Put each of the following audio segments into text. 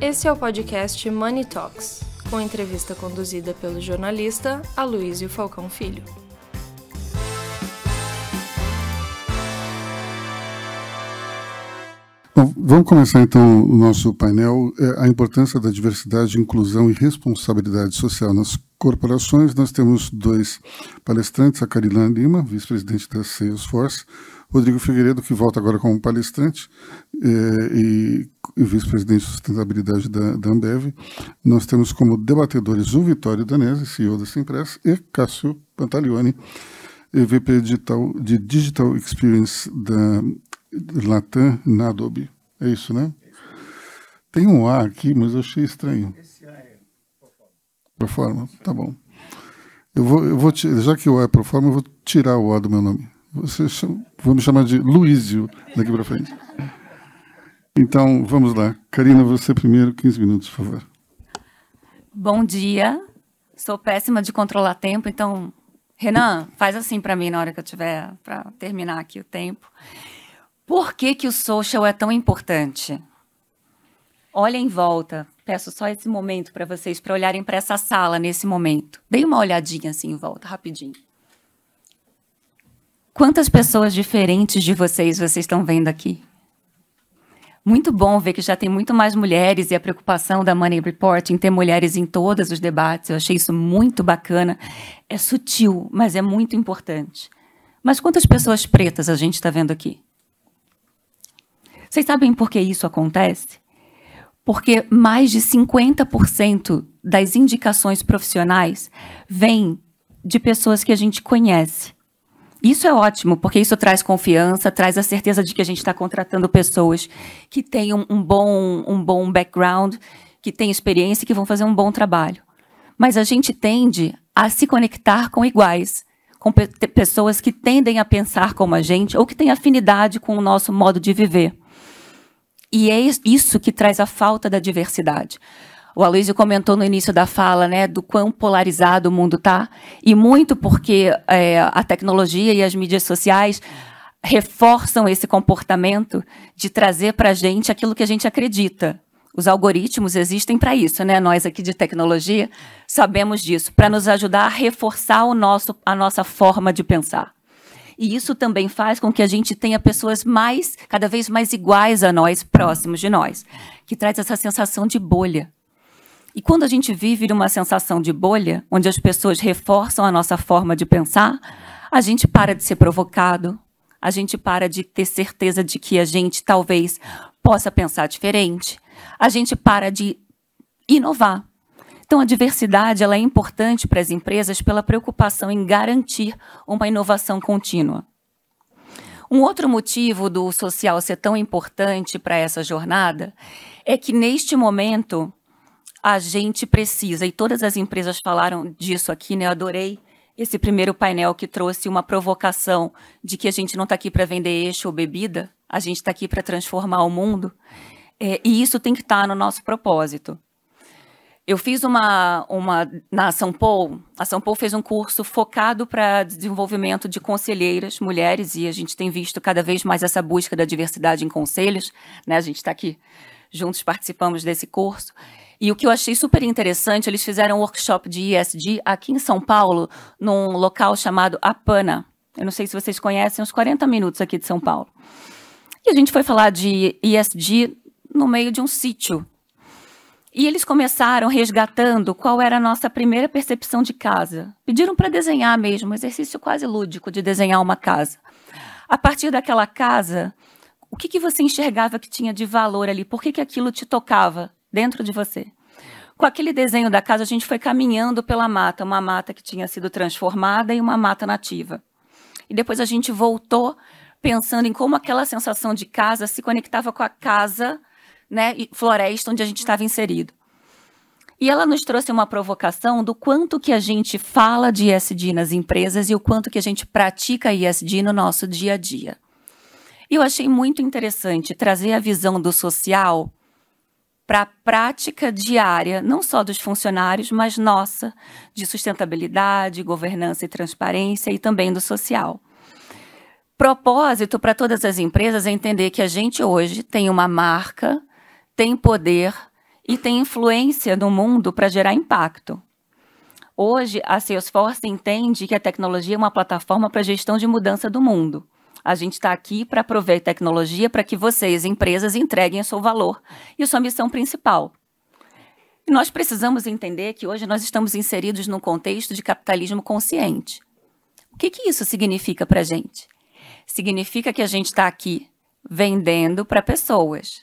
Esse é o podcast Money Talks, com entrevista conduzida pelo jornalista Aloysio Falcão Filho. Bom, vamos começar então o nosso painel. É a importância da diversidade, inclusão e responsabilidade social nas corporações. Nós temos dois palestrantes, a Carila Lima, vice-presidente da Salesforce, Rodrigo Figueiredo, que volta agora como palestrante é, e, e vice-presidente de sustentabilidade da, da, Ambev. Nós temos como debatedores o Vitório Danese, CEO da Simpress, e Cássio Pantaleone, VP digital, de Digital Experience da Latam na Adobe. É isso, né? Tem um A aqui, mas eu achei estranho. Esse A é Proforma, tá bom. Eu vou, eu vou, já que o A é Proforma, eu vou tirar o A do meu nome. Você chama, me chamar de Luísio daqui para frente. Então, vamos lá. Karina, você primeiro, 15 minutos, por favor. Bom dia. Sou péssima de controlar tempo, então, Renan, faz assim para mim na hora que eu tiver para terminar aqui o tempo. Por que, que o social é tão importante? Olha em volta. Peço só esse momento para vocês, para olharem para essa sala nesse momento. Dê uma olhadinha assim em volta, rapidinho. Quantas pessoas diferentes de vocês vocês estão vendo aqui? Muito bom ver que já tem muito mais mulheres e a preocupação da Money Report em ter mulheres em todos os debates. Eu achei isso muito bacana. É sutil, mas é muito importante. Mas quantas pessoas pretas a gente está vendo aqui? Vocês sabem por que isso acontece? Porque mais de 50% das indicações profissionais vêm de pessoas que a gente conhece. Isso é ótimo, porque isso traz confiança, traz a certeza de que a gente está contratando pessoas que têm um, um, bom, um bom background, que têm experiência e que vão fazer um bom trabalho. Mas a gente tende a se conectar com iguais, com pe pessoas que tendem a pensar como a gente ou que têm afinidade com o nosso modo de viver. E é isso que traz a falta da diversidade. O Aloysio comentou no início da fala, né, do quão polarizado o mundo está, e muito porque é, a tecnologia e as mídias sociais reforçam esse comportamento de trazer para a gente aquilo que a gente acredita. Os algoritmos existem para isso, né? Nós aqui de tecnologia sabemos disso, para nos ajudar a reforçar o nosso, a nossa forma de pensar. E isso também faz com que a gente tenha pessoas mais, cada vez mais iguais a nós, próximos de nós, que traz essa sensação de bolha. E quando a gente vive numa sensação de bolha, onde as pessoas reforçam a nossa forma de pensar, a gente para de ser provocado, a gente para de ter certeza de que a gente talvez possa pensar diferente, a gente para de inovar. Então, a diversidade ela é importante para as empresas pela preocupação em garantir uma inovação contínua. Um outro motivo do social ser tão importante para essa jornada é que, neste momento, a gente precisa, e todas as empresas falaram disso aqui, né? Eu adorei esse primeiro painel que trouxe uma provocação de que a gente não está aqui para vender eixo ou bebida, a gente está aqui para transformar o mundo. É, e isso tem que estar tá no nosso propósito. Eu fiz uma, uma na São Paulo, a São Paulo fez um curso focado para desenvolvimento de conselheiras mulheres e a gente tem visto cada vez mais essa busca da diversidade em conselhos, né? A gente está aqui juntos participamos desse curso. E o que eu achei super interessante, eles fizeram um workshop de ESG aqui em São Paulo, num local chamado Apana. Eu não sei se vocês conhecem, uns 40 minutos aqui de São Paulo. E a gente foi falar de ESG no meio de um sítio. E eles começaram resgatando qual era a nossa primeira percepção de casa. Pediram para desenhar mesmo, um exercício quase lúdico de desenhar uma casa. A partir daquela casa, o que, que você enxergava que tinha de valor ali? Por que, que aquilo te tocava? Dentro de você. Com aquele desenho da casa, a gente foi caminhando pela mata, uma mata que tinha sido transformada em uma mata nativa. E depois a gente voltou pensando em como aquela sensação de casa se conectava com a casa, né, floresta onde a gente estava inserido. E ela nos trouxe uma provocação do quanto que a gente fala de ESG nas empresas e o quanto que a gente pratica ESG no nosso dia a dia. E eu achei muito interessante trazer a visão do social para a prática diária, não só dos funcionários, mas nossa, de sustentabilidade, governança e transparência e também do social. Propósito para todas as empresas é entender que a gente hoje tem uma marca, tem poder e tem influência no mundo para gerar impacto. Hoje, a Salesforce entende que a tecnologia é uma plataforma para gestão de mudança do mundo. A gente está aqui para prover tecnologia para que vocês, empresas, entreguem o seu valor e a sua missão principal. E nós precisamos entender que hoje nós estamos inseridos num contexto de capitalismo consciente. O que, que isso significa para a gente? Significa que a gente está aqui vendendo para pessoas.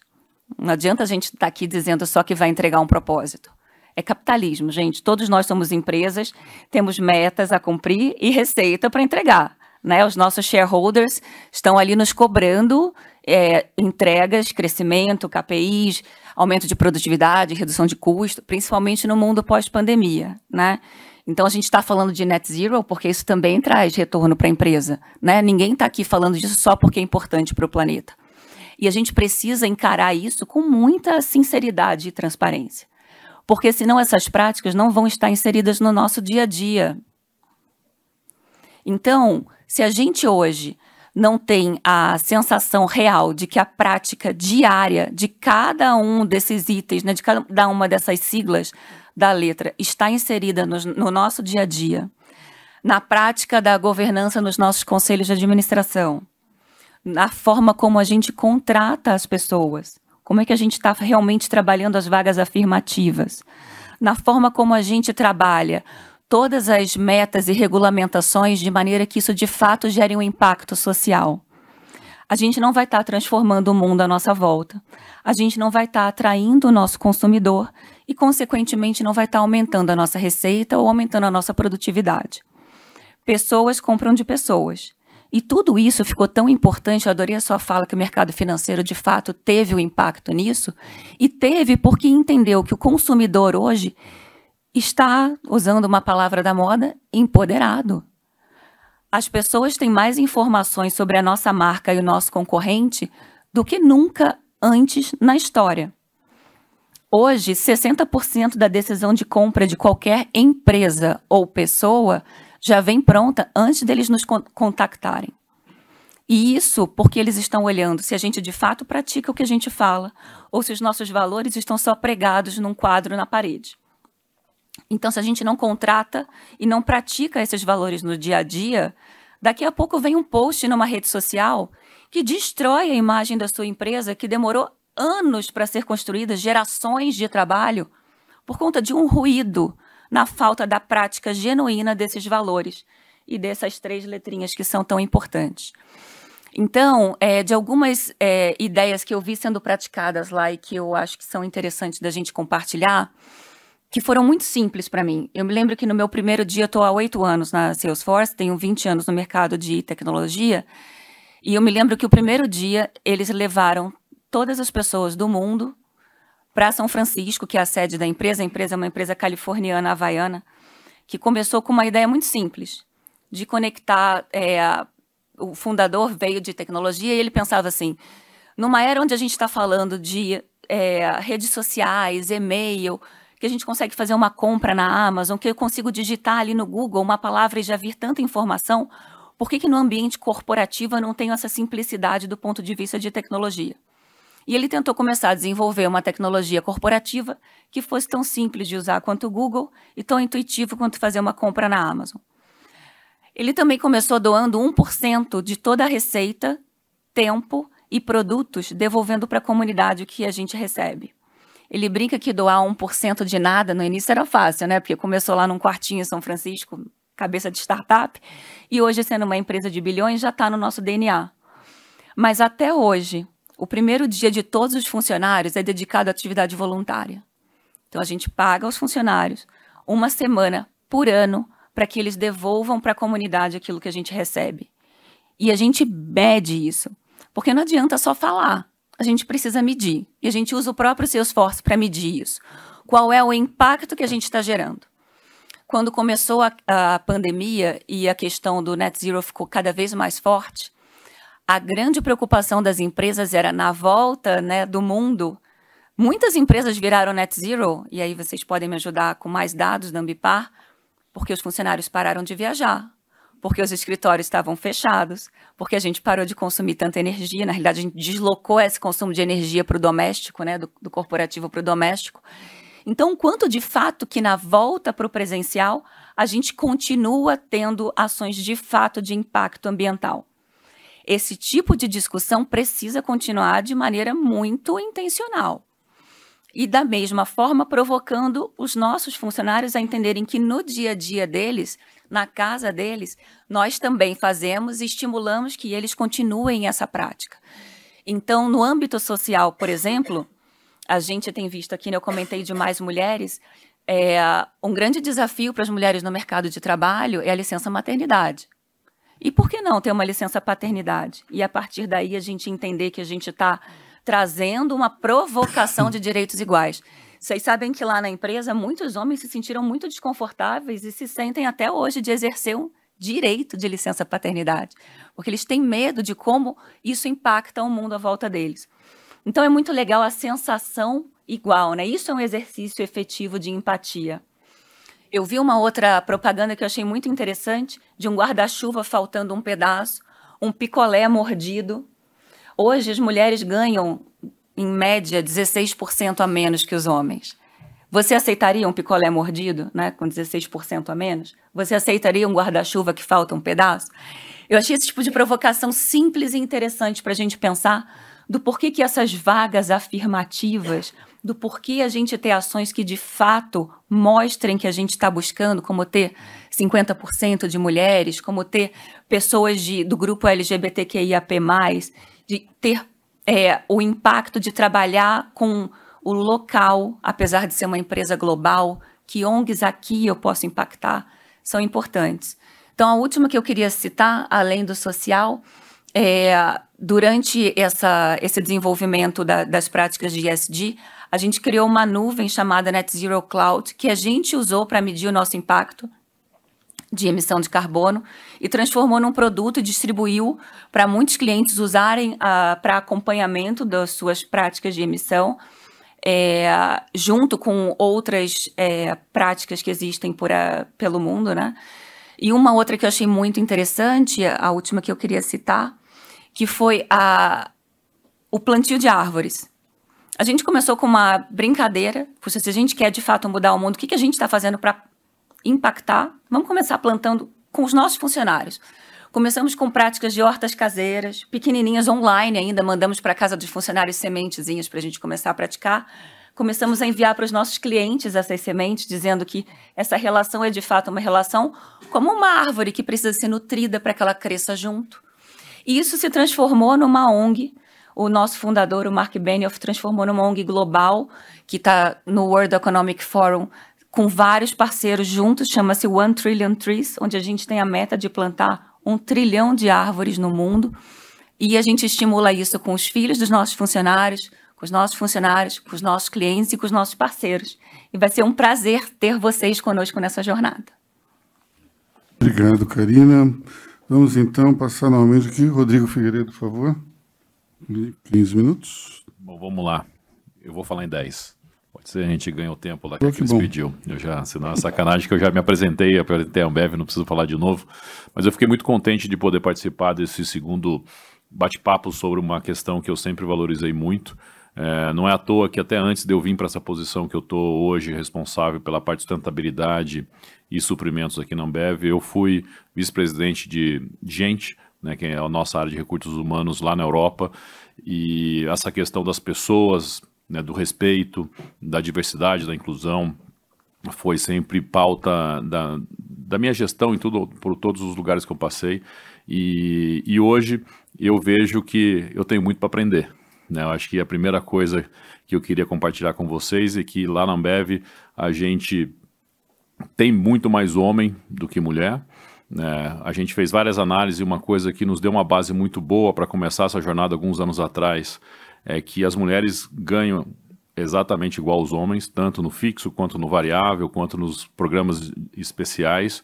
Não adianta a gente estar tá aqui dizendo só que vai entregar um propósito. É capitalismo, gente. Todos nós somos empresas, temos metas a cumprir e receita para entregar. Né? Os nossos shareholders estão ali nos cobrando é, entregas, crescimento, KPIs, aumento de produtividade, redução de custo, principalmente no mundo pós-pandemia. Né? Então a gente está falando de net zero porque isso também traz retorno para a empresa. Né? Ninguém está aqui falando disso só porque é importante para o planeta. E a gente precisa encarar isso com muita sinceridade e transparência. Porque senão essas práticas não vão estar inseridas no nosso dia a dia. Então, se a gente hoje não tem a sensação real de que a prática diária de cada um desses itens, né, de cada uma dessas siglas da letra, está inserida no, no nosso dia a dia, na prática da governança nos nossos conselhos de administração, na forma como a gente contrata as pessoas, como é que a gente está realmente trabalhando as vagas afirmativas, na forma como a gente trabalha todas as metas e regulamentações de maneira que isso de fato gere um impacto social. A gente não vai estar tá transformando o mundo à nossa volta. A gente não vai estar tá atraindo o nosso consumidor e, consequentemente, não vai estar tá aumentando a nossa receita ou aumentando a nossa produtividade. Pessoas compram de pessoas. E tudo isso ficou tão importante, eu adorei a sua fala que o mercado financeiro de fato teve o um impacto nisso, e teve porque entendeu que o consumidor hoje está, usando uma palavra da moda, empoderado. As pessoas têm mais informações sobre a nossa marca e o nosso concorrente do que nunca antes na história. Hoje, 60% da decisão de compra de qualquer empresa ou pessoa já vem pronta antes deles nos contactarem. E isso porque eles estão olhando se a gente de fato pratica o que a gente fala ou se os nossos valores estão só pregados num quadro na parede. Então, se a gente não contrata e não pratica esses valores no dia a dia, daqui a pouco vem um post numa rede social que destrói a imagem da sua empresa que demorou anos para ser construída, gerações de trabalho, por conta de um ruído na falta da prática genuína desses valores e dessas três letrinhas que são tão importantes. Então, é, de algumas é, ideias que eu vi sendo praticadas lá e que eu acho que são interessantes da gente compartilhar, que foram muito simples para mim. Eu me lembro que no meu primeiro dia, estou há oito anos na Salesforce, tenho 20 anos no mercado de tecnologia, e eu me lembro que o primeiro dia eles levaram todas as pessoas do mundo para São Francisco, que é a sede da empresa. A empresa é uma empresa californiana, havaiana, que começou com uma ideia muito simples, de conectar. É, o fundador veio de tecnologia e ele pensava assim: numa era onde a gente está falando de é, redes sociais, e-mail, que a gente consegue fazer uma compra na Amazon, que eu consigo digitar ali no Google uma palavra e já vir tanta informação, por que, que no ambiente corporativo eu não tenho essa simplicidade do ponto de vista de tecnologia? E ele tentou começar a desenvolver uma tecnologia corporativa que fosse tão simples de usar quanto o Google e tão intuitivo quanto fazer uma compra na Amazon. Ele também começou doando 1% de toda a receita, tempo e produtos, devolvendo para a comunidade o que a gente recebe. Ele brinca que doar 1% de nada no início era fácil, né? Porque começou lá num quartinho em São Francisco, cabeça de startup, e hoje, sendo uma empresa de bilhões, já está no nosso DNA. Mas até hoje, o primeiro dia de todos os funcionários é dedicado à atividade voluntária. Então a gente paga aos funcionários uma semana por ano para que eles devolvam para a comunidade aquilo que a gente recebe. E a gente mede isso, porque não adianta só falar, a gente precisa medir. E a gente usa o próprio esforço para medir isso. Qual é o impacto que a gente está gerando? Quando começou a, a pandemia e a questão do net zero ficou cada vez mais forte, a grande preocupação das empresas era na volta né, do mundo. Muitas empresas viraram net zero, e aí vocês podem me ajudar com mais dados da Ambipar, porque os funcionários pararam de viajar, porque os escritórios estavam fechados, porque a gente parou de consumir tanta energia. Na realidade, a gente deslocou esse consumo de energia para o doméstico, né, do, do corporativo para o doméstico. Então, quanto de fato que na volta para o presencial, a gente continua tendo ações de fato de impacto ambiental. Esse tipo de discussão precisa continuar de maneira muito intencional. E, da mesma forma, provocando os nossos funcionários a entenderem que no dia a dia deles na casa deles, nós também fazemos e estimulamos que eles continuem essa prática. Então, no âmbito social, por exemplo, a gente tem visto aqui, né, eu comentei de mais mulheres, é, um grande desafio para as mulheres no mercado de trabalho é a licença maternidade. E por que não ter uma licença paternidade? E a partir daí a gente entender que a gente está trazendo uma provocação de direitos iguais. Vocês sabem que lá na empresa muitos homens se sentiram muito desconfortáveis e se sentem até hoje de exercer um direito de licença paternidade, porque eles têm medo de como isso impacta o mundo à volta deles. Então é muito legal a sensação igual, né? Isso é um exercício efetivo de empatia. Eu vi uma outra propaganda que eu achei muito interessante de um guarda-chuva faltando um pedaço, um picolé mordido. Hoje as mulheres ganham em média, 16% a menos que os homens. Você aceitaria um picolé mordido, né, com 16% a menos? Você aceitaria um guarda-chuva que falta um pedaço? Eu achei esse tipo de provocação simples e interessante para a gente pensar do porquê que essas vagas afirmativas, do porquê a gente ter ações que de fato mostrem que a gente está buscando, como ter 50% de mulheres, como ter pessoas de, do grupo LGBTQIAP+, de ter é, o impacto de trabalhar com o local, apesar de ser uma empresa global, que ONGs aqui eu posso impactar, são importantes. Então, a última que eu queria citar, além do social, é, durante essa, esse desenvolvimento da, das práticas de ESG, a gente criou uma nuvem chamada Net Zero Cloud, que a gente usou para medir o nosso impacto de emissão de carbono e transformou num produto e distribuiu para muitos clientes usarem uh, para acompanhamento das suas práticas de emissão, é, junto com outras é, práticas que existem por a, pelo mundo, né? E uma outra que eu achei muito interessante, a última que eu queria citar, que foi a, o plantio de árvores. A gente começou com uma brincadeira, puxa, se a gente quer de fato mudar o mundo, o que, que a gente está fazendo para impactar, vamos começar plantando com os nossos funcionários. Começamos com práticas de hortas caseiras, pequenininhas online ainda, mandamos para casa dos funcionários sementezinhas para a gente começar a praticar. Começamos a enviar para os nossos clientes essas sementes, dizendo que essa relação é de fato uma relação como uma árvore que precisa ser nutrida para que ela cresça junto. E isso se transformou numa ONG. O nosso fundador, o Mark Benioff, transformou numa ONG global que está no World Economic Forum com vários parceiros juntos, chama-se One Trillion Trees, onde a gente tem a meta de plantar um trilhão de árvores no mundo. E a gente estimula isso com os filhos dos nossos funcionários, com os nossos funcionários, com os nossos clientes e com os nossos parceiros. E vai ser um prazer ter vocês conosco nessa jornada. Obrigado, Karina. Vamos então passar novamente aqui. Rodrigo Figueiredo, por favor. 15 minutos. Bom, vamos lá. Eu vou falar em 10. Ser, a gente ganha o tempo lá que, que eles pediu. Eu já, senão é sacanagem que eu já me apresentei, apresentei a Ambev, não preciso falar de novo. Mas eu fiquei muito contente de poder participar desse segundo bate-papo sobre uma questão que eu sempre valorizei muito. É, não é à toa que até antes de eu vir para essa posição que eu estou hoje, responsável pela parte de sustentabilidade e suprimentos aqui na Ambev, eu fui vice-presidente de gente, né, que é a nossa área de recursos humanos lá na Europa, e essa questão das pessoas, né, do respeito, da diversidade, da inclusão, foi sempre pauta da, da minha gestão em tudo, por todos os lugares que eu passei. E, e hoje eu vejo que eu tenho muito para aprender. Né? Eu acho que a primeira coisa que eu queria compartilhar com vocês é que lá na Ambev a gente tem muito mais homem do que mulher. Né? A gente fez várias análises e uma coisa que nos deu uma base muito boa para começar essa jornada alguns anos atrás é que as mulheres ganham exatamente igual aos homens, tanto no fixo quanto no variável, quanto nos programas especiais.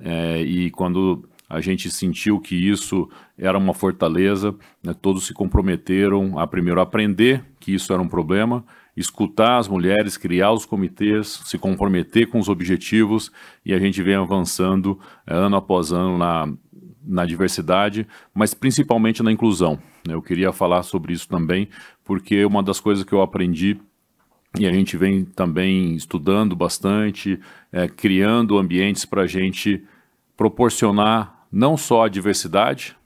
É, e quando a gente sentiu que isso era uma fortaleza, né? todos se comprometeram a primeiro aprender que isso era um problema, escutar as mulheres, criar os comitês, se comprometer com os objetivos e a gente vem avançando é, ano após ano na, na diversidade, mas principalmente na inclusão. Eu queria falar sobre isso também, porque uma das coisas que eu aprendi e a gente vem também estudando bastante, é, criando ambientes para a gente proporcionar não só a diversidade,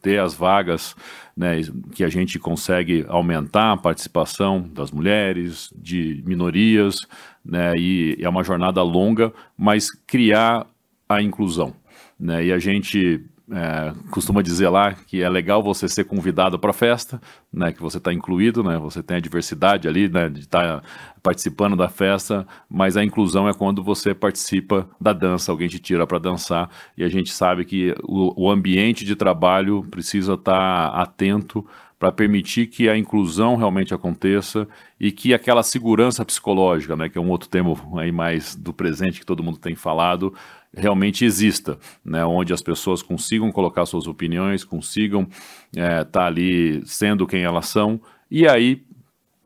ter as vagas né, que a gente consegue aumentar a participação das mulheres, de minorias, né, e é uma jornada longa, mas criar a inclusão. Né, e a gente é, costuma dizer lá que é legal você ser convidado para a festa, né, que você está incluído, né, você tem a diversidade ali, né, de estar tá participando da festa, mas a inclusão é quando você participa da dança, alguém te tira para dançar, e a gente sabe que o, o ambiente de trabalho precisa estar tá atento para permitir que a inclusão realmente aconteça e que aquela segurança psicológica, né, que é um outro tema aí mais do presente que todo mundo tem falado, realmente exista, né, onde as pessoas consigam colocar suas opiniões, consigam estar é, tá ali sendo quem elas são, e aí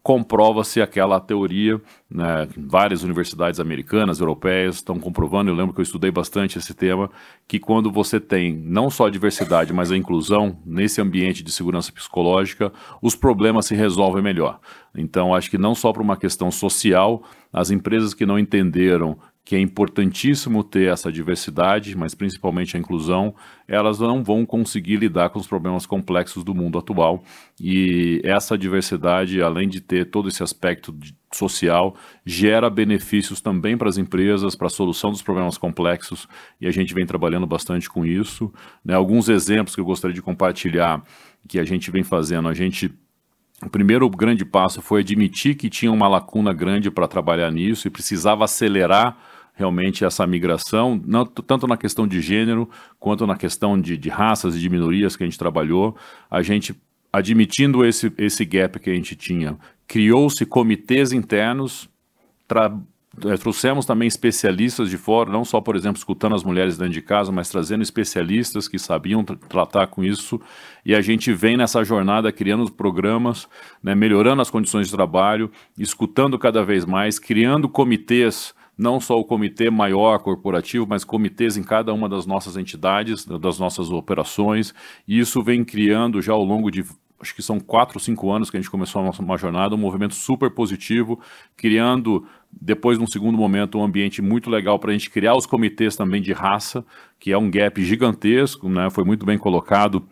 comprova-se aquela teoria, né, várias universidades americanas, europeias estão comprovando, eu lembro que eu estudei bastante esse tema, que quando você tem não só a diversidade, mas a inclusão nesse ambiente de segurança psicológica, os problemas se resolvem melhor. Então, acho que não só por uma questão social, as empresas que não entenderam que é importantíssimo ter essa diversidade, mas principalmente a inclusão, elas não vão conseguir lidar com os problemas complexos do mundo atual. E essa diversidade, além de ter todo esse aspecto social, gera benefícios também para as empresas, para a solução dos problemas complexos, e a gente vem trabalhando bastante com isso. Né? Alguns exemplos que eu gostaria de compartilhar que a gente vem fazendo, a gente o primeiro grande passo foi admitir que tinha uma lacuna grande para trabalhar nisso e precisava acelerar realmente essa migração, não, tanto na questão de gênero, quanto na questão de, de raças e de minorias que a gente trabalhou. A gente, admitindo esse, esse gap que a gente tinha, criou-se comitês internos, é, trouxemos também especialistas de fora, não só, por exemplo, escutando as mulheres dentro de casa, mas trazendo especialistas que sabiam tra tratar com isso. E a gente vem nessa jornada criando programas, né, melhorando as condições de trabalho, escutando cada vez mais, criando comitês não só o comitê maior corporativo, mas comitês em cada uma das nossas entidades, das nossas operações, e isso vem criando já ao longo de acho que são quatro, cinco anos que a gente começou a nossa uma jornada, um movimento super positivo, criando, depois, num segundo momento, um ambiente muito legal para a gente criar os comitês também de raça, que é um gap gigantesco, né? foi muito bem colocado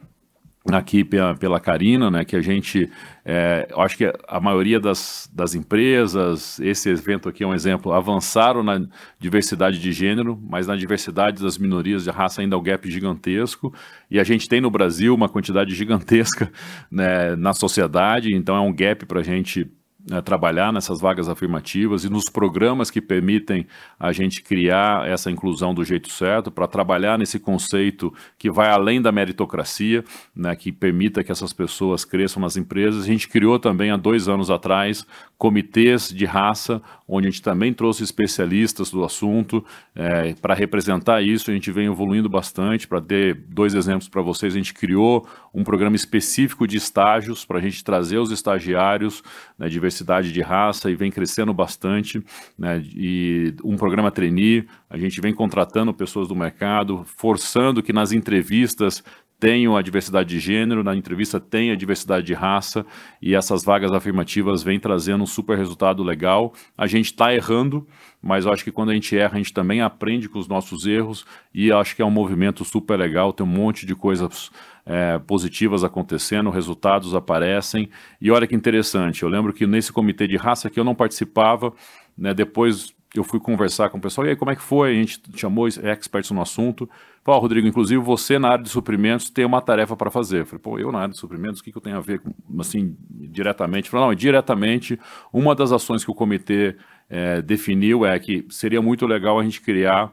aqui pela, pela Karina, né, que a gente, é, acho que a maioria das, das empresas, esse evento aqui é um exemplo, avançaram na diversidade de gênero, mas na diversidade das minorias de raça ainda é um gap gigantesco, e a gente tem no Brasil uma quantidade gigantesca né, na sociedade, então é um gap para a gente né, trabalhar nessas vagas afirmativas e nos programas que permitem a gente criar essa inclusão do jeito certo, para trabalhar nesse conceito que vai além da meritocracia, né, que permita que essas pessoas cresçam nas empresas. A gente criou também há dois anos atrás comitês de raça, onde a gente também trouxe especialistas do assunto é, para representar isso. A gente vem evoluindo bastante. Para ter dois exemplos para vocês, a gente criou um programa específico de estágios para a gente trazer os estagiários, né, diversidade de raça, e vem crescendo bastante. Né, e um programa trainee, a gente vem contratando pessoas do mercado, forçando que nas entrevistas tenham a diversidade de gênero, na entrevista tem a diversidade de raça, e essas vagas afirmativas vêm trazendo um super resultado legal. A gente está errando, mas eu acho que quando a gente erra, a gente também aprende com os nossos erros, e acho que é um movimento super legal, tem um monte de coisas é, positivas acontecendo, resultados aparecem, e olha que interessante, eu lembro que nesse comitê de raça que eu não participava, né, depois eu fui conversar com o pessoal, e aí como é que foi? A gente chamou experts no assunto. Pô, Rodrigo, inclusive você na área de suprimentos tem uma tarefa para fazer. Eu falei, pô, eu na área de suprimentos, o que, que eu tenho a ver, com, assim, diretamente? Falei, não, diretamente, uma das ações que o comitê é, definiu é que seria muito legal a gente criar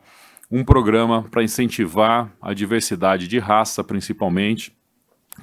um programa para incentivar a diversidade de raça, principalmente,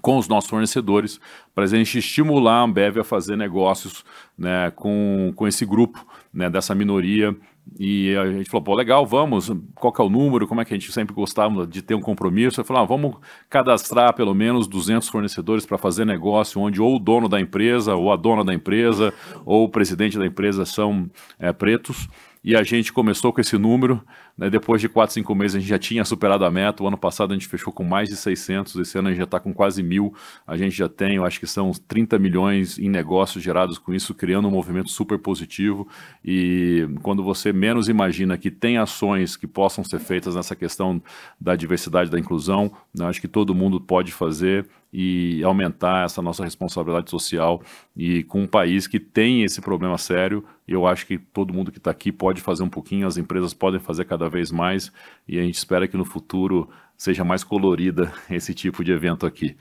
com os nossos fornecedores, para a gente estimular a Ambev a fazer negócios né, com, com esse grupo, né, dessa minoria E a gente falou, pô, legal, vamos, qual que é o número, como é que a gente sempre gostava de ter um compromisso? Eu falei, ah, vamos cadastrar pelo menos 200 fornecedores para fazer negócio, onde ou o dono da empresa, ou a dona da empresa, ou o presidente da empresa são é, pretos e a gente começou com esse número. Né, depois de 4, 5 meses a gente já tinha superado a meta. O ano passado a gente fechou com mais de 600, esse ano a gente já está com quase mil. A gente já tem, eu acho que são 30 milhões em negócios gerados com isso, criando um movimento super positivo. E quando você menos imagina que tem ações que possam ser feitas nessa questão da diversidade, da inclusão, né, acho que todo mundo pode fazer e aumentar essa nossa responsabilidade social e com um país que tem esse problema sério, eu acho que todo mundo que está aqui pode fazer um pouquinho, as empresas podem fazer cada vez mais e a gente espera que no futuro seja mais colorida esse tipo de evento aqui.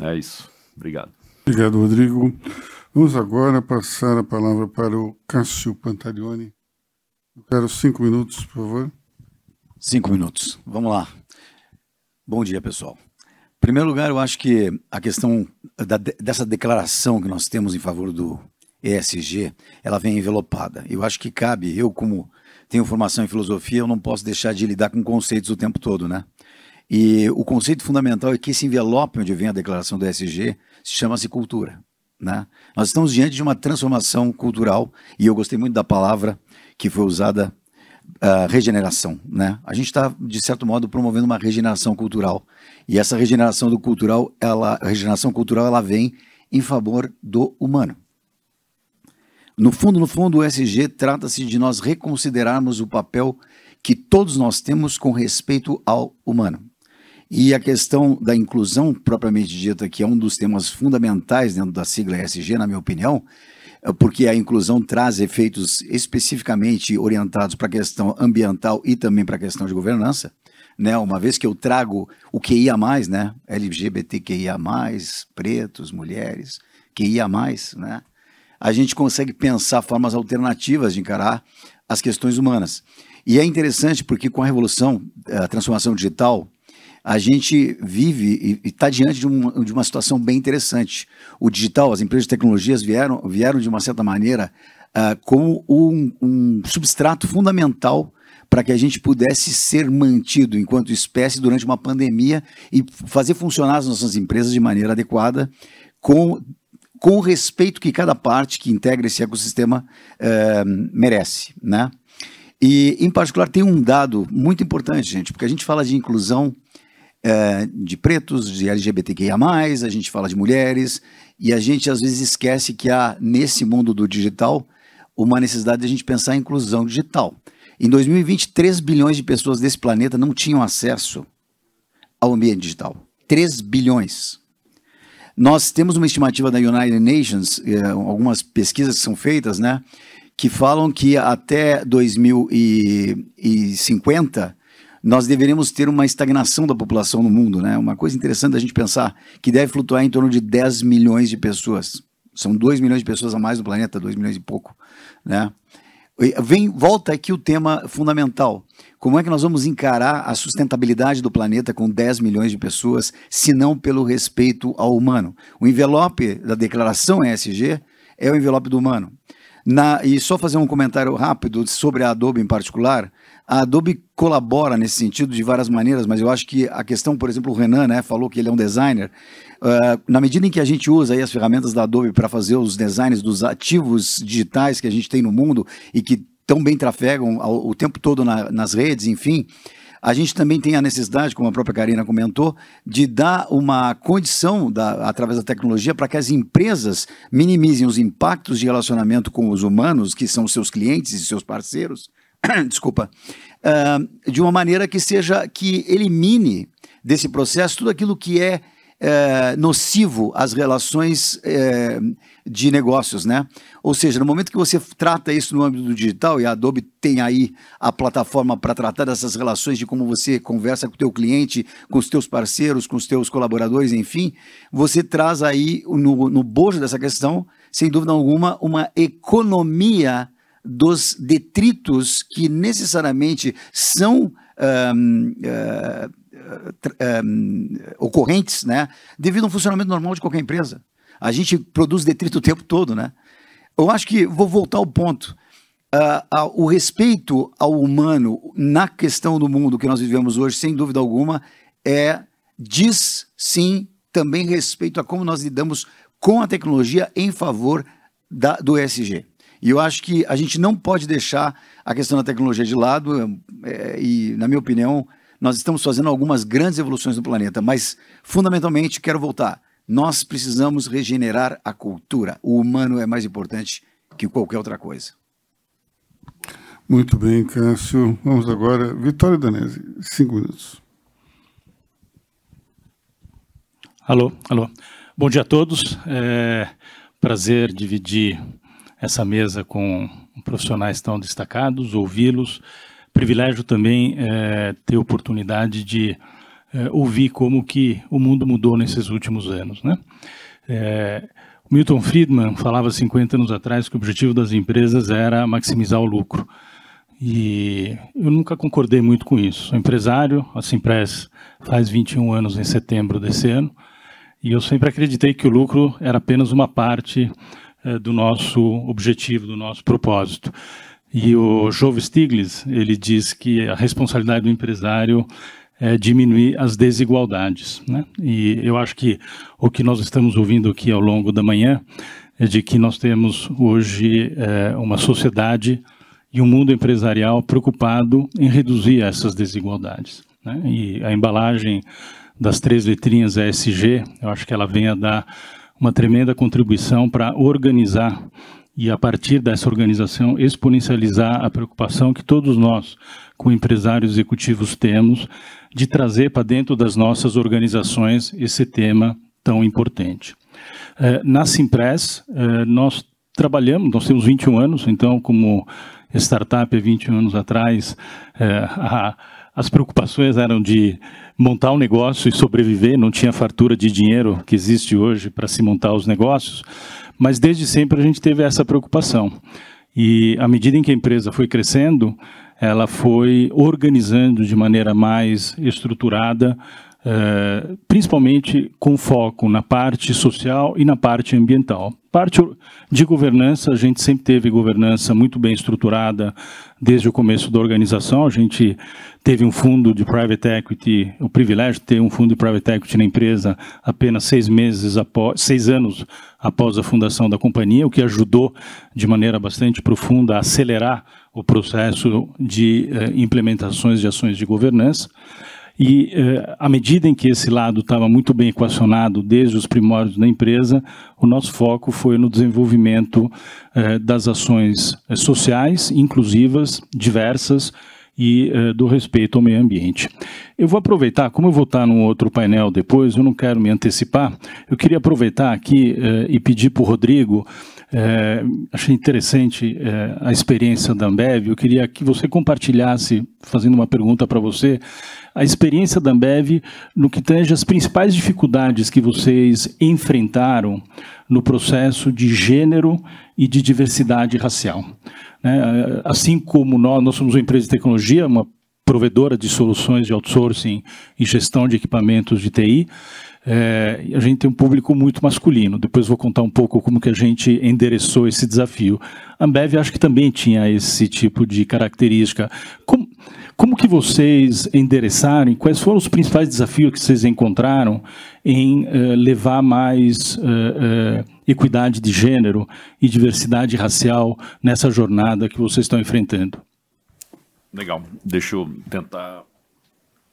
É isso. Obrigado. Obrigado, Rodrigo. Vamos agora passar a palavra para o Cássio Pantaleone. Eu quero cinco minutos, por favor. Cinco minutos. Vamos lá. Bom dia, pessoal. Em primeiro lugar, eu acho que a questão da, dessa declaração que nós temos em favor do ESG, ela vem envelopada. Eu acho que cabe, eu como tenho formação em filosofia, eu não posso deixar de lidar com conceitos o tempo todo, né? E o conceito fundamental é que esse envelope onde vem a declaração do ESG chama-se cultura. Né? Nós estamos diante de uma transformação cultural e eu gostei muito da palavra que foi usada, uh, regeneração. Né? A gente está, de certo modo, promovendo uma regeneração cultural e essa regeneração do cultural, ela, regeneração cultural, ela vem em favor do humano. No fundo, no fundo, o SG trata-se de nós reconsiderarmos o papel que todos nós temos com respeito ao humano. E a questão da inclusão, propriamente dita, que é um dos temas fundamentais dentro da sigla ESG, na minha opinião, é porque a inclusão traz efeitos especificamente orientados para a questão ambiental e também para a questão de governança né? Uma vez que eu trago o QIA+, né? LGBTQIA+, pretos, mulheres, QIA+, né? A gente consegue pensar formas alternativas de encarar as questões humanas. E é interessante porque com a revolução, a transformação digital, a gente vive e está diante de, um, de, uma situação bem interessante. O digital, as empresas de tecnologias vieram, vieram de uma certa maneira uh, como um, um substrato fundamental para que a gente pudesse ser mantido enquanto espécie durante uma pandemia e fazer funcionar as nossas empresas de maneira adequada, com, com o respeito que cada parte que integra esse ecossistema é, merece, né? E, em particular, tem um dado muito importante, gente, porque a gente fala de inclusão é, de pretos, de LGBTQIA+, a gente fala de mulheres, e a gente às vezes esquece que há, nesse mundo do digital, uma necessidade de a gente pensar em inclusão digital. Em 2020, 3 bilhões de pessoas desse planeta não tinham acesso ao ambiente digital. 3 bilhões. Nós temos uma estimativa da United Nations, eh, algumas pesquisas que são feitas, né, que falam que até 2050 nós deveremos ter uma estagnação da população no mundo, né? Uma coisa interessante a gente pensar que deve flutuar em torno de 10 milhões de pessoas. São 2 milhões de pessoas a mais no planeta, 2 milhões e pouco, né? Vem, volta aqui o tema fundamental. Como é que nós vamos encarar a sustentabilidade do planeta com 10 milhões de pessoas, se não pelo respeito ao humano? O envelope da declaração ESG é o envelope do humano. Na, e só fazer um comentário rápido sobre a Adobe em particular. A Adobe colabora nesse sentido de várias maneiras, mas eu acho que a questão, por exemplo, o Renan né, falou que ele é um designer. Uh, na medida em que a gente usa as ferramentas da Adobe para fazer os designs dos ativos digitais que a gente tem no mundo e que tão bem trafegam ao, o tempo todo na, nas redes, enfim, a gente também tem a necessidade, como a própria Karina comentou, de dar uma condição da, através da tecnologia para que as empresas minimizem os impactos de relacionamento com os humanos, que são seus clientes e seus parceiros, desculpa, uh, de uma maneira que seja que elimine desse processo tudo aquilo que é é, nocivo às relações é, de negócios, né? Ou seja, no momento que você trata isso no âmbito do digital, e a Adobe tem aí a plataforma para tratar dessas relações de como você conversa com o teu cliente, com os teus parceiros, com os teus colaboradores, enfim, você traz aí no, no bojo dessa questão, sem dúvida alguma, uma economia dos detritos que necessariamente são um, uh, um, ocorrentes, né, devido a um funcionamento normal de qualquer empresa. A gente produz detrito o tempo todo, né? Eu acho que vou voltar ao ponto. uh, uh, o respeito ao humano na questão do mundo que nós vivemos hoje, sem dúvida alguma, é diz sim também respeito a como nós lidamos com a tecnologia em favor da, do ESG. E eu acho que a gente não pode deixar a questão da tecnologia de lado, é, e, na minha opinião, nós estamos fazendo algumas grandes evoluções no planeta, mas, fundamentalmente, quero voltar. Nós precisamos regenerar a cultura. O humano é mais importante que qualquer outra coisa. Muito bem, Cássio. Vamos agora. Vitória Danese, cinco minutos. Alô, alô. Bom dia a todos. É prazer dividir essa mesa com profissionais tão destacados, ouvi-los. Privilégio também é, ter oportunidade de é, ouvir como que o mundo mudou nesses últimos anos, né? É, Milton Friedman falava 50 anos atrás que o objetivo das empresas era maximizar o lucro. E eu nunca concordei muito com isso. Sou empresário, a Simpress faz 21 anos em setembro desse ano, e eu sempre acreditei que o lucro era apenas uma parte eh, do nosso objetivo, do nosso propósito. E o Jove Stiglitz, ele diz que a responsabilidade do empresário é diminuir as desigualdades. Né? E eu acho que o que nós estamos ouvindo aqui ao longo da manhã é de que nós temos hoje é, uma sociedade e um mundo empresarial preocupado em reduzir essas desigualdades. Né? E a embalagem das três letrinhas ESG, eu acho que ela vem a dar uma tremenda contribuição para organizar e, a partir dessa organização, exponencializar a preocupação que todos nós, com empresários executivos, temos de trazer para dentro das nossas organizações esse tema tão importante. É, na Simpress, é, nós trabalhamos, nós temos 21 anos, então, como startup há 21 anos atrás, é, as preocupações eram de montar um negócio e sobreviver, não tinha fartura de dinheiro que existe hoje para se montar os negócios, mas desde sempre a gente teve essa preocupação. E à medida em que a empresa foi crescendo, ela foi organizando de maneira mais estruturada é, principalmente com foco na parte social e na parte ambiental. Parte de governança, a gente sempre teve governança muito bem estruturada desde o começo da organização. A gente teve um fundo de private equity, o privilégio de ter um fundo de private equity na empresa apenas seis meses após, seis anos após a fundação da companhia, o que ajudou de maneira bastante profunda a acelerar o processo de eh, implementações de ações de governança. E eh, à medida em que esse lado estava muito bem equacionado desde os primórdios da empresa, o nosso foco foi no desenvolvimento eh, das ações eh, sociais, inclusivas, diversas e eh, do respeito ao meio ambiente. Eu vou aproveitar, como eu vou estar num outro painel depois, eu não quero me antecipar, eu queria aproveitar aqui eh, e pedir para o Rodrigo é, achei interessante é, a experiência da Ambev. Eu queria que você compartilhasse, fazendo uma pergunta para você, a experiência da Ambev no que tange as principais dificuldades que vocês enfrentaram no processo de gênero e de diversidade racial. Né? Assim como nós, nós somos uma empresa de tecnologia, uma provedora de soluções de outsourcing e gestão de equipamentos de TI, é, a gente tem um público muito masculino. Depois vou contar um pouco como que a gente endereçou esse desafio. A Ambev acho que também tinha esse tipo de característica. Como, como que vocês endereçaram? Quais foram os principais desafios que vocês encontraram em uh, levar mais uh, uh, equidade de gênero e diversidade racial nessa jornada que vocês estão enfrentando? Legal. Deixa eu tentar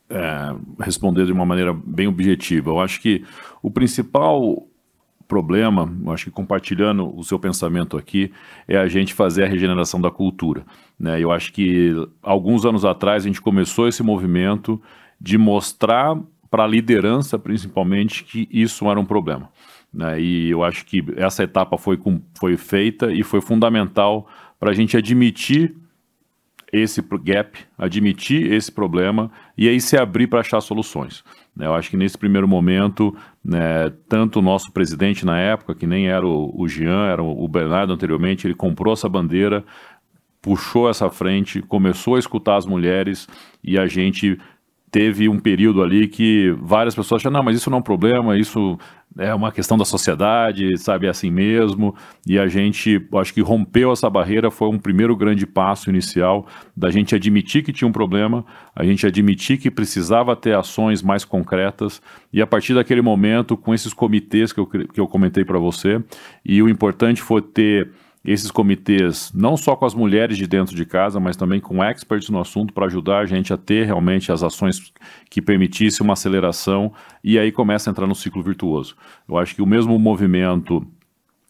é, responder de uma maneira bem objetiva. Eu acho que o principal problema, acho que compartilhando o seu pensamento aqui, é a gente fazer a regeneração da cultura. Né? Eu acho que alguns anos atrás a gente começou esse movimento de mostrar para a liderança, principalmente, que isso era um problema. Né? E eu acho que essa etapa foi, foi feita e foi fundamental para a gente admitir esse gap, admitir esse problema e aí se abrir para achar soluções. Né, eu acho que nesse primeiro momento, né, tanto o nosso presidente na época, que nem era o, o Jean, era o Bernardo anteriormente, ele comprou essa bandeira, puxou essa frente, começou a escutar as mulheres e a gente teve um período ali que várias pessoas acharam, não, mas isso não é um problema, isso é uma questão da sociedade, sabe, é assim mesmo, e a gente, acho que rompeu essa barreira, foi um primeiro grande passo inicial da gente admitir que tinha um problema, a gente admitir que precisava ter ações mais concretas, e a partir daquele momento, com esses comitês que eu, que eu comentei para você, e o importante foi ter esses comitês, não só com as mulheres de dentro de casa, mas também com experts no assunto para ajudar a gente a ter realmente as ações que permitissem uma aceleração e aí começa a entrar no ciclo virtuoso. Eu acho que o mesmo movimento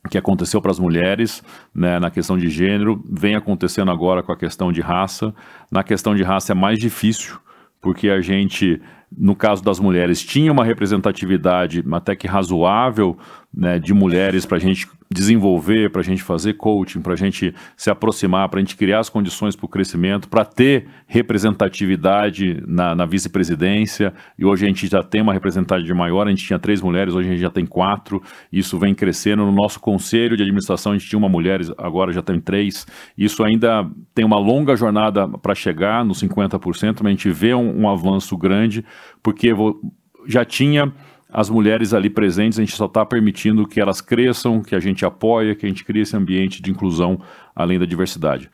que aconteceu para as mulheres, né, na questão de gênero, vem acontecendo agora com a questão de raça. Na questão de raça é mais difícil, porque a gente, no caso das mulheres, tinha uma representatividade até que razoável né, de mulheres para a gente desenvolver, para a gente fazer coaching, para a gente se aproximar, para a gente criar as condições para o crescimento, para ter representatividade na, na vice-presidência. E hoje a gente já tem uma representatividade maior, a gente tinha três mulheres, hoje a gente já tem quatro. Isso vem crescendo. No nosso conselho de administração a gente tinha uma mulher, agora já tem três. Isso ainda tem uma longa jornada para chegar nos 50%, mas a gente vê um, um avanço grande, porque já tinha as mulheres ali presentes, a gente só está permitindo que elas cresçam, que a gente apoia, que a gente crie esse ambiente de inclusão além da diversidade.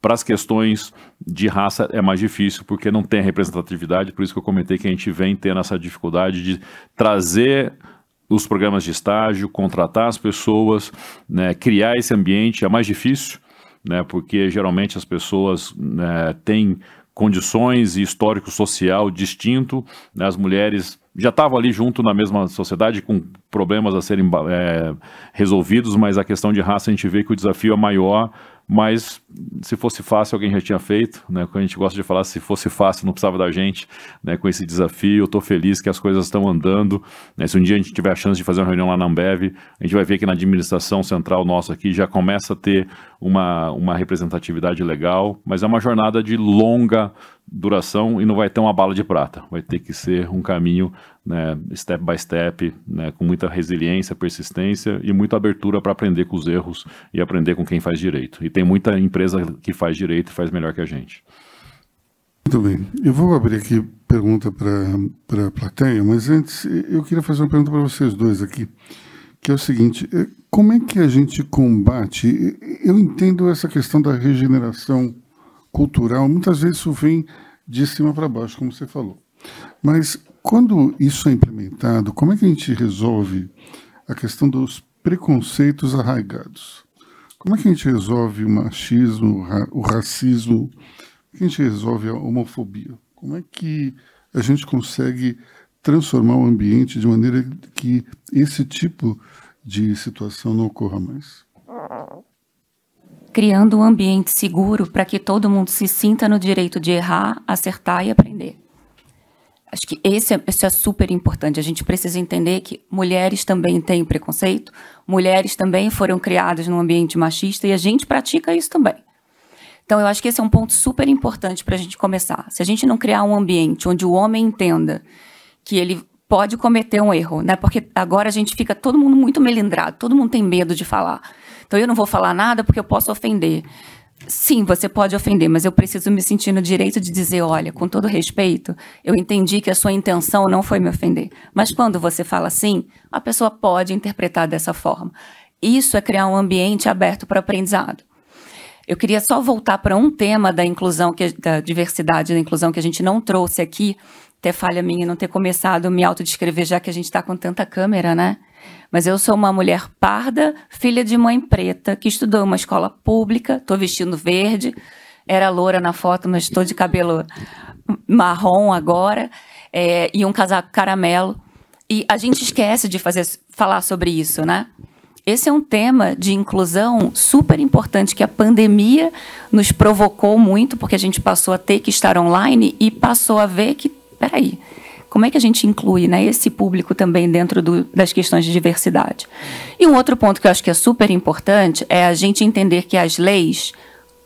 Para as questões de raça é mais difícil porque não tem representatividade, por isso que eu comentei que a gente vem tendo essa dificuldade de trazer os programas de estágio, contratar as pessoas, né, criar esse ambiente é mais difícil, né, porque geralmente as pessoas né, têm condições e histórico social distinto, né, as mulheres já estavam ali junto na mesma sociedade com problemas a serem é, resolvidos, mas a questão de raça a gente vê que o desafio é maior mas se fosse fácil alguém já tinha feito, né? Quando a gente gosta de falar, se fosse fácil não precisava da gente, né? Com esse desafio, eu estou feliz que as coisas estão andando. Né? Se um dia a gente tiver a chance de fazer uma reunião lá na Ambev, a gente vai ver que na administração central nossa aqui já começa a ter uma, uma representatividade legal, mas é uma jornada de longa duração e não vai ter uma bala de prata, vai ter que ser um caminho né, step by step, né, com muita resiliência, persistência e muita abertura para aprender com os erros e aprender com quem faz direito. E tem muita empresa que faz direito e faz melhor que a gente. Muito bem. Eu vou abrir aqui pergunta para a plateia, mas antes eu queria fazer uma pergunta para vocês dois aqui, que é o seguinte: é, como é que a gente combate? Eu entendo essa questão da regeneração cultural, muitas vezes isso vem de cima para baixo, como você falou. Mas quando isso é implementado, como é que a gente resolve a questão dos preconceitos arraigados? Como é que a gente resolve o machismo, o racismo? Como é que a gente resolve a homofobia? Como é que a gente consegue transformar o ambiente de maneira que esse tipo de situação não ocorra mais? Criando um ambiente seguro para que todo mundo se sinta no direito de errar, acertar e aprender. Acho que esse é, esse é super importante. A gente precisa entender que mulheres também têm preconceito, mulheres também foram criadas num ambiente machista e a gente pratica isso também. Então, eu acho que esse é um ponto super importante para a gente começar. Se a gente não criar um ambiente onde o homem entenda que ele pode cometer um erro, né? Porque agora a gente fica todo mundo muito melindrado, todo mundo tem medo de falar. Então, eu não vou falar nada porque eu posso ofender. Sim, você pode ofender, mas eu preciso me sentir no direito de dizer: olha, com todo respeito, eu entendi que a sua intenção não foi me ofender. Mas quando você fala assim, a pessoa pode interpretar dessa forma. Isso é criar um ambiente aberto para aprendizado. Eu queria só voltar para um tema da inclusão, que, da diversidade da inclusão que a gente não trouxe aqui. Até falha minha não ter começado a me autodescrever, já que a gente está com tanta câmera, né? Mas eu sou uma mulher parda, filha de mãe preta, que estudou em uma escola pública, estou vestindo verde, era loura na foto, mas estou de cabelo marrom agora, é, e um casaco caramelo. E a gente esquece de fazer, falar sobre isso, né? Esse é um tema de inclusão super importante que a pandemia nos provocou muito, porque a gente passou a ter que estar online e passou a ver que, peraí, como é que a gente inclui né, esse público também dentro do, das questões de diversidade? E um outro ponto que eu acho que é super importante é a gente entender que as leis,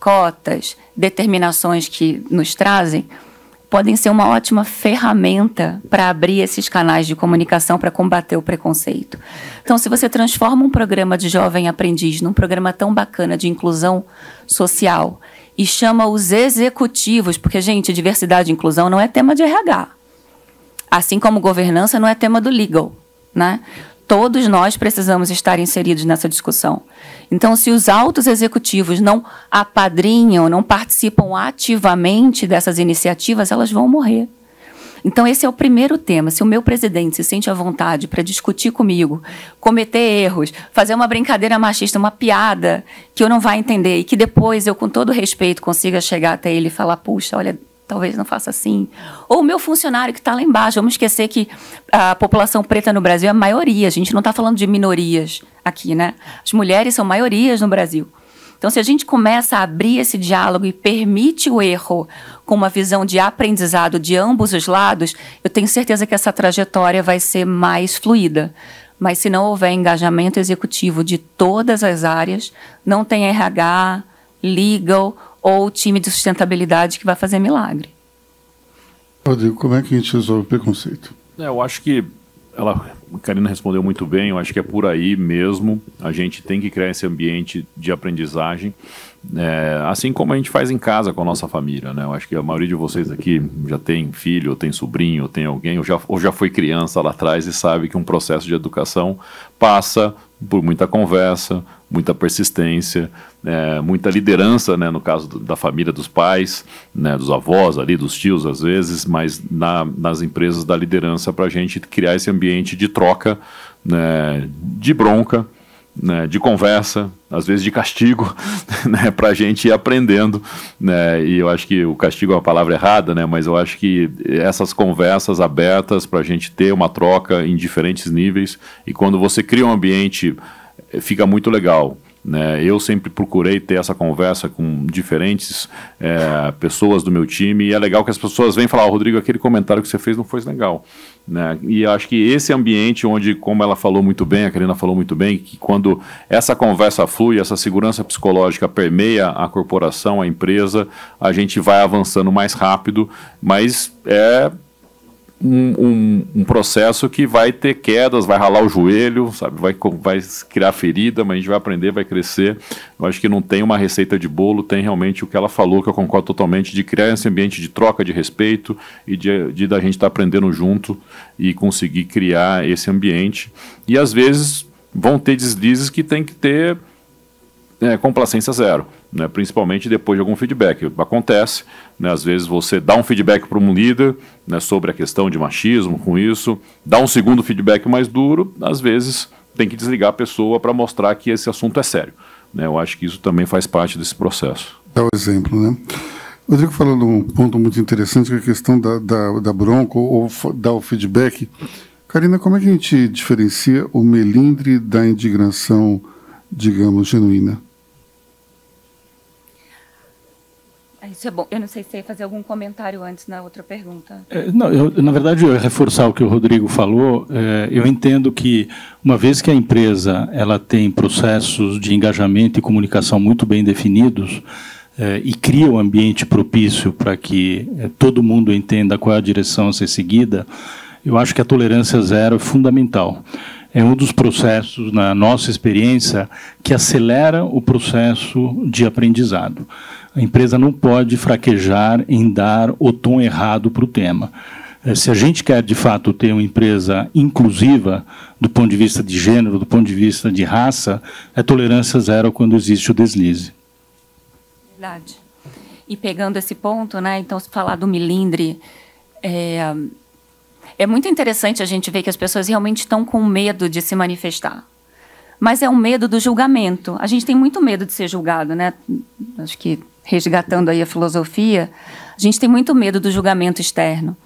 cotas, determinações que nos trazem podem ser uma ótima ferramenta para abrir esses canais de comunicação para combater o preconceito. Então, se você transforma um programa de jovem aprendiz num programa tão bacana de inclusão social e chama os executivos, porque, gente, diversidade e inclusão não é tema de RH Assim como governança não é tema do legal, né? Todos nós precisamos estar inseridos nessa discussão. Então, se os altos executivos não apadrinham, não participam ativamente dessas iniciativas, elas vão morrer. Então, esse é o primeiro tema. Se o meu presidente se sente à vontade para discutir comigo, cometer erros, fazer uma brincadeira machista, uma piada que eu não vai entender e que depois eu, com todo respeito, consiga chegar até ele e falar: puxa, olha, talvez não faça assim. Ou o meu funcionário que está lá embaixo. Vamos esquecer que a população preta no Brasil é a maioria. A gente não está falando de minorias aqui, né? As mulheres são maiorias no Brasil. Então, se a gente começa a abrir esse diálogo e permite o erro com uma visão de aprendizado de ambos os lados, eu tenho certeza que essa trajetória vai ser mais fluida. Mas se não houver engajamento executivo de todas as áreas, não tem RH, legal ou time de sustentabilidade que vai fazer milagre. Rodrigo, como é que a gente resolve o preconceito? É, eu acho que ela, a Karina respondeu muito bem, eu acho que é por aí mesmo. A gente tem que criar esse ambiente de aprendizagem, é, assim como a gente faz em casa com a nossa família. Né? Eu acho que a maioria de vocês aqui já tem filho, ou tem sobrinho, ou tem alguém, ou já, ou já foi criança lá atrás e sabe que um processo de educação passa por muita conversa, muita persistência, é, muita liderança, né, no caso do, da família, dos pais, né, dos avós ali, dos tios às vezes, mas na, nas empresas da liderança para a gente criar esse ambiente de troca, né, de bronca, né, de conversa, às vezes de castigo, né, para a gente ir aprendendo. Né, e eu acho que o castigo é uma palavra errada, né, mas eu acho que essas conversas abertas para a gente ter uma troca em diferentes níveis, e quando você cria um ambiente, eh, fica muito legal. Né? Eu sempre procurei ter essa conversa com diferentes é, pessoas do meu time e é legal que as pessoas vêm falar, oh, Rodrigo, aquele comentário que você fez não foi legal. Né? E acho que esse ambiente onde, como ela falou muito bem, a Karina falou muito bem, que quando essa conversa flui, essa segurança psicológica permeia a corporação, a empresa, a gente vai avançando mais rápido, mas é um, um, um, processo que vai ter quedas, vai ralar o joelho, sabe? Vai, vai criar ferida, mas a gente vai aprender, vai crescer. Eu acho que não tem uma receita de bolo, tem realmente o que ela falou, que eu concordo totalmente, de criar esse ambiente de troca de respeito e de, de da gente estar tá aprendendo junto e conseguir criar esse ambiente. E às vezes vão ter deslizes que tem que ter é, complacência zero né, principalmente depois de algum feedback. Acontece, né, às vezes você dá um feedback para um líder né, sobre a questão de machismo com isso, dá um segundo feedback mais duro, às vezes tem que desligar a pessoa para mostrar que esse assunto é sério. Né, eu acho que isso também faz parte desse processo. Dá o exemplo, né? Rodrigo falando um ponto muito interessante, que é a questão da, da, da bronca ou dar o feedback. Karina, como é que a gente diferencia o melindre da indignação, digamos, genuína? Isso é bom. Eu não sei se você ia fazer algum comentário antes na outra pergunta. É, não, eu, na verdade, eu ia reforçar o que o Rodrigo falou. É, eu entendo que, uma vez que a empresa ela tem processos de engajamento e comunicação muito bem definidos, é, e cria um ambiente propício para que é, todo mundo entenda qual é a direção a ser seguida, eu acho que a tolerância zero é fundamental. É um dos processos, na nossa experiência, que acelera o processo de aprendizado. A empresa não pode fraquejar em dar o tom errado para o tema. Eh, se a gente quer, de fato, ter uma empresa inclusiva, do ponto de vista de gênero, do ponto de vista de raça, é tolerância zero quando existe o deslize. Verdade. E pegando esse ponto, né, então, se falar do milindre, é, é muito interessante a gente ver que as pessoas realmente estão com medo de se manifestar. Mas é um medo do julgamento. A gente tem muito medo de ser julgado, né? Acho que resgatando aí a filosofia, a gente tem muito medo do julgamento externo.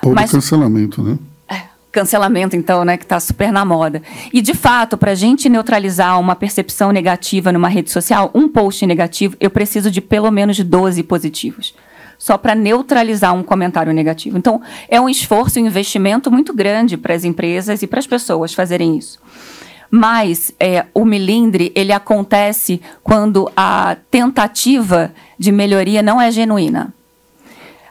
Ou Mas, do cancelamento, né? É, cancelamento, então, né, que está super na moda. E, de fato, para a gente neutralizar uma percepção negativa numa rede social, um post negativo, eu preciso de pelo menos 12 positivos. Só para neutralizar um comentário negativo. Então, é um esforço, um investimento muito grande para as empresas e para as pessoas fazerem isso. Mas é, o milindre ele acontece quando a tentativa de melhoria não é genuína.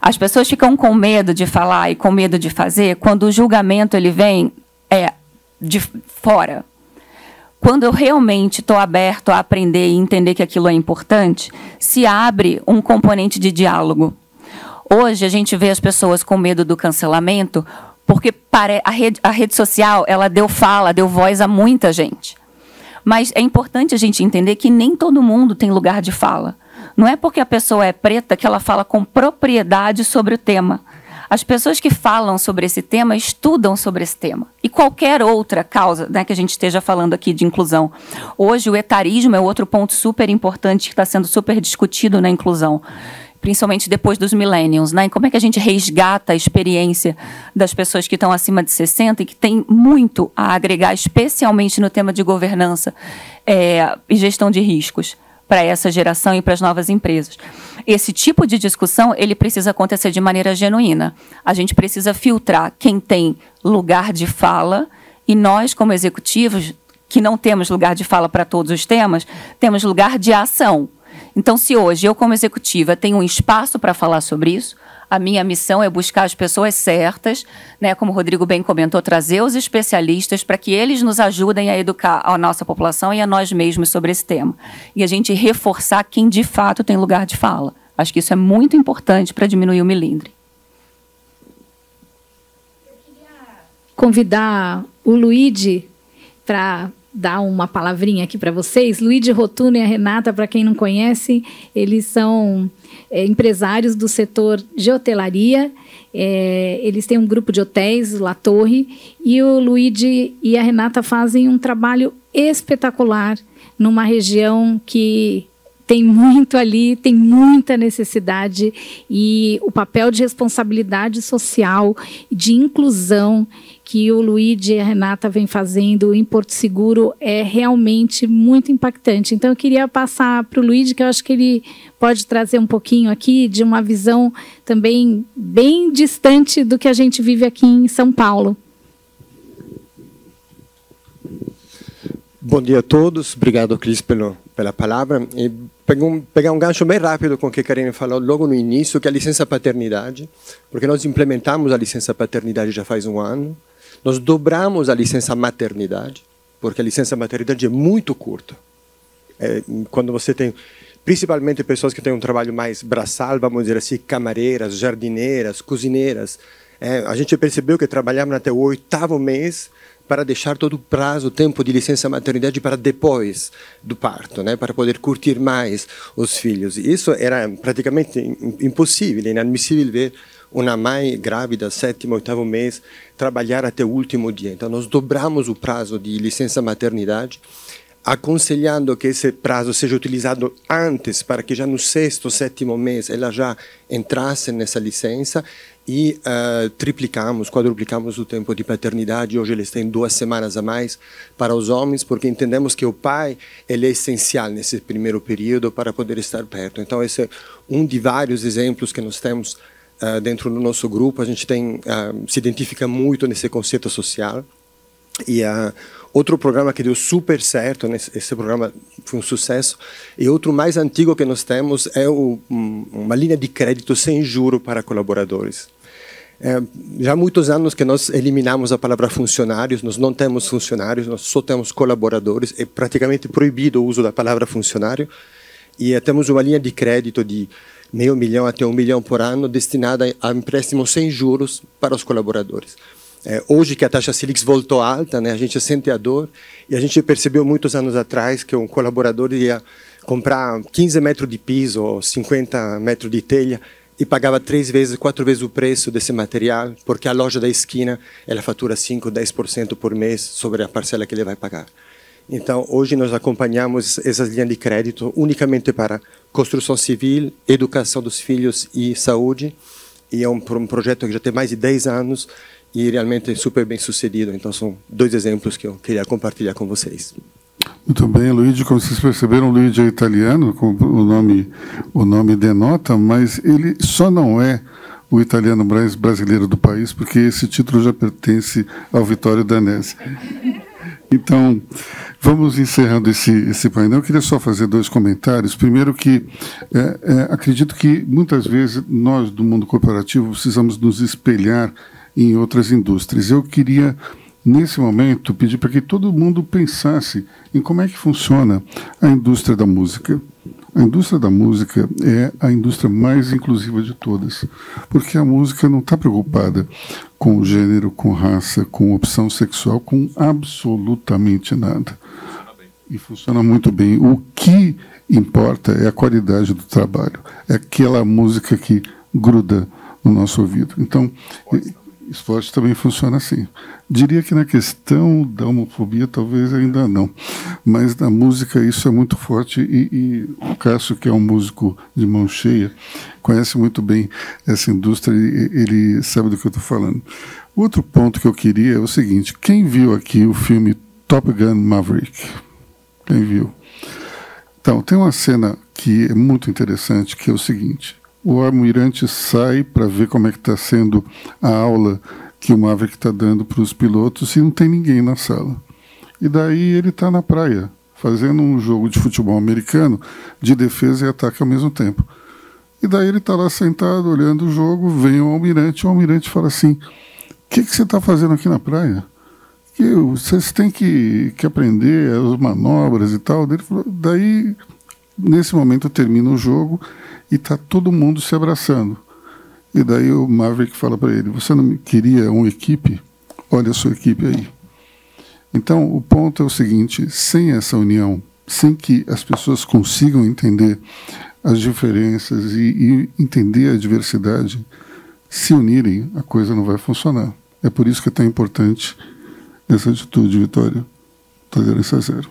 As pessoas ficam com medo de falar e com medo de fazer quando o julgamento ele vem é, de fora. Quando eu realmente estou aberto a aprender e entender que aquilo é importante, se abre um componente de diálogo. Hoje a gente vê as pessoas com medo do cancelamento porque a rede, a rede social ela deu fala, deu voz a muita gente. Mas é importante a gente entender que nem todo mundo tem lugar de fala. Não é porque a pessoa é preta que ela fala com propriedade sobre o tema. As pessoas que falam sobre esse tema estudam sobre esse tema. E qualquer outra causa né, que a gente esteja falando aqui de inclusão. Hoje, o etarismo é outro ponto super importante que está sendo super discutido na inclusão principalmente depois dos millennials, né? E como é que a gente resgata a experiência das pessoas que estão acima de 60 e que tem muito a agregar, especialmente no tema de governança é, e gestão de riscos para essa geração e para as novas empresas. Esse tipo de discussão ele precisa acontecer de maneira genuína. A gente precisa filtrar quem tem lugar de fala e nós, como executivos, que não temos lugar de fala para todos os temas, temos lugar de ação. Então, se hoje eu, como executiva, tenho um espaço para falar sobre isso, a minha missão é buscar as pessoas certas, né, como o Rodrigo bem comentou, trazer os especialistas para que eles nos ajudem a educar a nossa população e a nós mesmos sobre esse tema. E a gente reforçar quem de fato tem lugar de fala. Acho que isso é muito importante para diminuir o melindre. Convidar o Luigi para dar uma palavrinha aqui para vocês. Luiz Rotuno e a Renata, para quem não conhece, eles são é, empresários do setor de hotelaria. É, eles têm um grupo de hotéis, La Torre, e o Luigi e a Renata fazem um trabalho espetacular numa região que tem muito ali, tem muita necessidade e o papel de responsabilidade social, de inclusão que o Luigi e a Renata vem fazendo em Porto Seguro é realmente muito impactante. Então eu queria passar para o Luigi, que eu acho que ele pode trazer um pouquinho aqui de uma visão também bem distante do que a gente vive aqui em São Paulo. Bom dia a todos, obrigado Cris pelo, pela palavra. E pegar um, pegar um gancho bem rápido com o que a Karine falou logo no início, que é a licença paternidade, porque nós implementamos a licença paternidade já faz um ano. Nós dobramos a licença maternidade, porque a licença maternidade é muito curta. É, quando você tem, principalmente pessoas que têm um trabalho mais braçal, vamos dizer assim, camareiras, jardineiras, cozinheiras, é, a gente percebeu que trabalhavam até o oitavo mês para deixar todo o prazo, o tempo de licença maternidade para depois do parto, né, para poder curtir mais os filhos. Isso era praticamente impossível, inadmissível ver uma mãe grávida, sétimo, oitavo mês, trabalhar até o último dia. Então, nós dobramos o prazo de licença maternidade, aconselhando que esse prazo seja utilizado antes, para que já no sexto, sétimo mês ela já entrasse nessa licença e uh, triplicamos, quadruplicamos o tempo de paternidade. Hoje eles têm duas semanas a mais para os homens, porque entendemos que o pai ele é essencial nesse primeiro período para poder estar perto. Então esse é um de vários exemplos que nós temos dentro do nosso grupo. A gente tem uh, se identifica muito nesse conceito social e outro programa que deu super certo, esse programa foi um sucesso, e outro mais antigo que nós temos é o, uma linha de crédito sem juro para colaboradores. É, já há muitos anos que nós eliminamos a palavra funcionários, nós não temos funcionários, nós só temos colaboradores, é praticamente proibido o uso da palavra funcionário, e temos uma linha de crédito de meio milhão até um milhão por ano destinada a empréstimos sem juros para os colaboradores. É, hoje que a taxa Selic voltou alta, né, a gente sente a dor e a gente percebeu muitos anos atrás que um colaborador ia comprar 15 metros de piso ou 50 metros de telha e pagava três vezes, quatro vezes o preço desse material, porque a loja da esquina ela fatura 5, 10% por mês sobre a parcela que ele vai pagar. Então, hoje nós acompanhamos essas linhas de crédito unicamente para construção civil, educação dos filhos e saúde. E é um, um projeto que já tem mais de 10 anos e realmente é super bem sucedido. Então, são dois exemplos que eu queria compartilhar com vocês. Muito bem, Luigi, como vocês perceberam, Luigi é italiano, como o nome, o nome denota, mas ele só não é o italiano brasileiro do país, porque esse título já pertence ao Vitório Danese. Então, vamos encerrando esse, esse painel. Eu queria só fazer dois comentários. Primeiro que é, é, acredito que muitas vezes nós do mundo corporativo precisamos nos espelhar em outras indústrias. Eu queria nesse momento pedir para que todo mundo pensasse em como é que funciona a indústria da música. A indústria da música é a indústria mais inclusiva de todas, porque a música não está preocupada com gênero, com raça, com opção sexual, com absolutamente nada. E funciona muito bem. O que importa é a qualidade do trabalho, é aquela música que gruda no nosso ouvido. Então, esporte também funciona assim. Diria que na questão da homofobia talvez ainda não, mas na música isso é muito forte e, e o Cássio, que é um músico de mão cheia, conhece muito bem essa indústria e ele sabe do que eu estou falando. Outro ponto que eu queria é o seguinte: quem viu aqui o filme Top Gun Maverick? Quem viu? Então, tem uma cena que é muito interessante, que é o seguinte: o almirante sai para ver como é que está sendo a aula que o Maverick está dando para os pilotos e não tem ninguém na sala. E daí ele está na praia, fazendo um jogo de futebol americano de defesa e ataque ao mesmo tempo. E daí ele está lá sentado, olhando o jogo, vem o almirante, e o almirante fala assim, o que, que você está fazendo aqui na praia? Que vocês têm que, que aprender as manobras e tal. Daí, daí, nesse momento, termina o jogo e está todo mundo se abraçando. E daí o Maverick fala para ele: Você não queria uma equipe? Olha a sua equipe aí. Então, o ponto é o seguinte: sem essa união, sem que as pessoas consigam entender as diferenças e, e entender a diversidade, se unirem, a coisa não vai funcionar. É por isso que é tão importante essa atitude, Vitória. Tolerância zero.